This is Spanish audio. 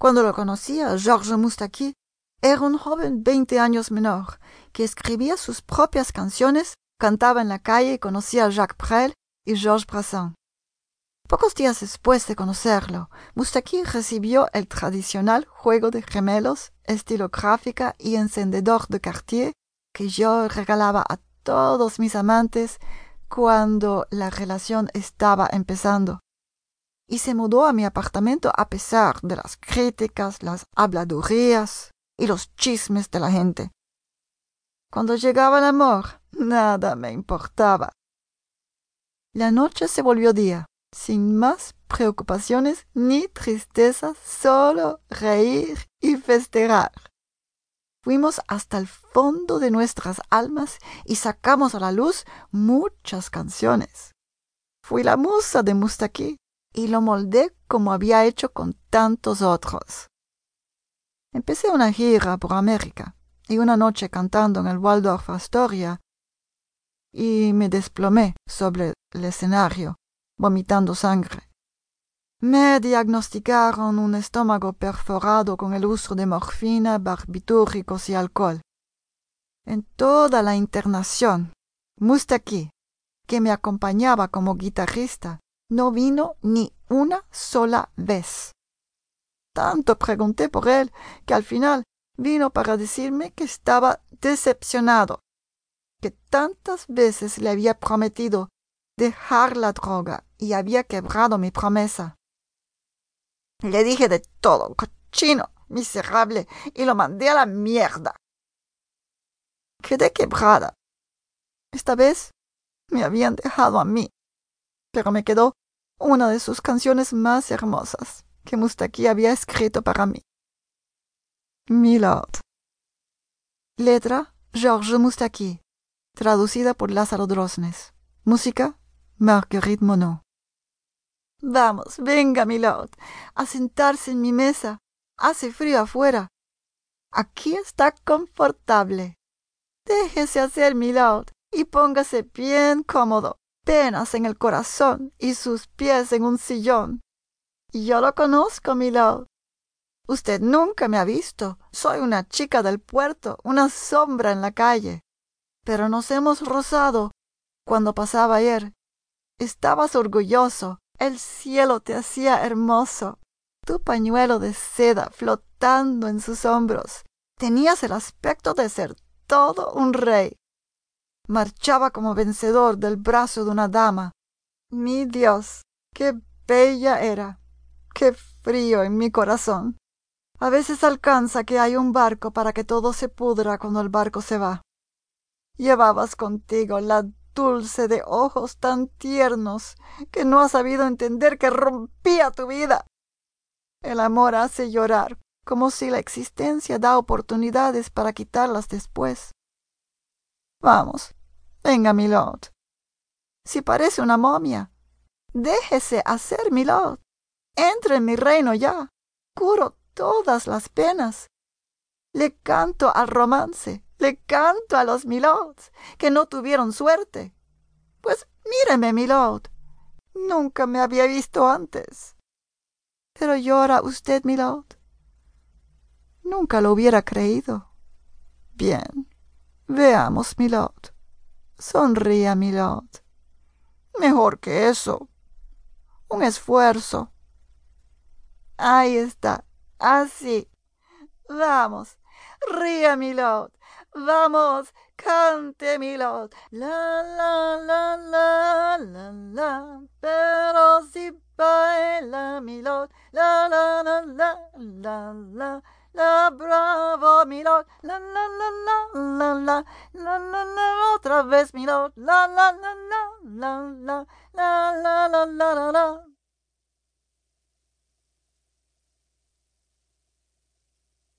Cuando lo conocía, Georges Moustaki era un joven veinte años menor, que escribía sus propias canciones, cantaba en la calle y conocía a Jacques Brel y Georges Brassens. Pocos días después de conocerlo, Moustaki recibió el tradicional juego de gemelos, estilográfica y encendedor de Cartier que yo regalaba a todos mis amantes cuando la relación estaba empezando. Y se mudó a mi apartamento a pesar de las críticas, las habladurías y los chismes de la gente. Cuando llegaba el amor, nada me importaba. La noche se volvió día sin más preocupaciones ni tristezas, solo reír y festejar. Fuimos hasta el fondo de nuestras almas y sacamos a la luz muchas canciones. Fui la musa de Mustaki y lo moldé como había hecho con tantos otros. Empecé una gira por América y una noche cantando en el Waldorf Astoria y me desplomé sobre el escenario vomitando sangre. Me diagnosticaron un estómago perforado con el uso de morfina, barbitúricos y alcohol. En toda la internación, Mustaki, que me acompañaba como guitarrista, no vino ni una sola vez. Tanto pregunté por él que al final vino para decirme que estaba decepcionado, que tantas veces le había prometido dejar la droga y había quebrado mi promesa. Le dije de todo, cochino, miserable, y lo mandé a la mierda. Quedé quebrada. Esta vez me habían dejado a mí, pero me quedó una de sus canciones más hermosas que Mustaki había escrito para mí. Milord. Letra Georges traducida por Lázaro Drosnes. Música Marguerite Monod. Vamos, venga, milord, a sentarse en mi mesa. Hace frío afuera. Aquí está confortable. Déjese hacer, milord, y póngase bien cómodo, penas en el corazón y sus pies en un sillón. Yo lo conozco, milord. Usted nunca me ha visto. Soy una chica del puerto, una sombra en la calle. Pero nos hemos rozado cuando pasaba ayer. Estabas orgulloso el cielo te hacía hermoso. Tu pañuelo de seda flotando en sus hombros. Tenías el aspecto de ser todo un rey. Marchaba como vencedor del brazo de una dama. Mi Dios, qué bella era. Qué frío en mi corazón. A veces alcanza que hay un barco para que todo se pudra cuando el barco se va. Llevabas contigo la dulce de ojos tan tiernos que no has sabido entender que rompía tu vida. El amor hace llorar, como si la existencia da oportunidades para quitarlas después. Vamos, venga, milord. Si parece una momia, déjese hacer, milord. Entre en mi reino ya. Curo todas las penas. Le canto al romance, le canto a los milords que no tuvieron suerte. Pues míreme, milord. Nunca me había visto antes. Pero llora usted, milord. Nunca lo hubiera creído. Bien. Veamos, milord. Sonría, milord. Mejor que eso. Un esfuerzo. Ahí está. Así. Vamos. Ría, milord. Vamos, cante milord. La la la la la la. Pero si baila. La la la la la la. La bravo milord. La la la la la la. La la la otra vez milord. La la la la la la. La la la la la la.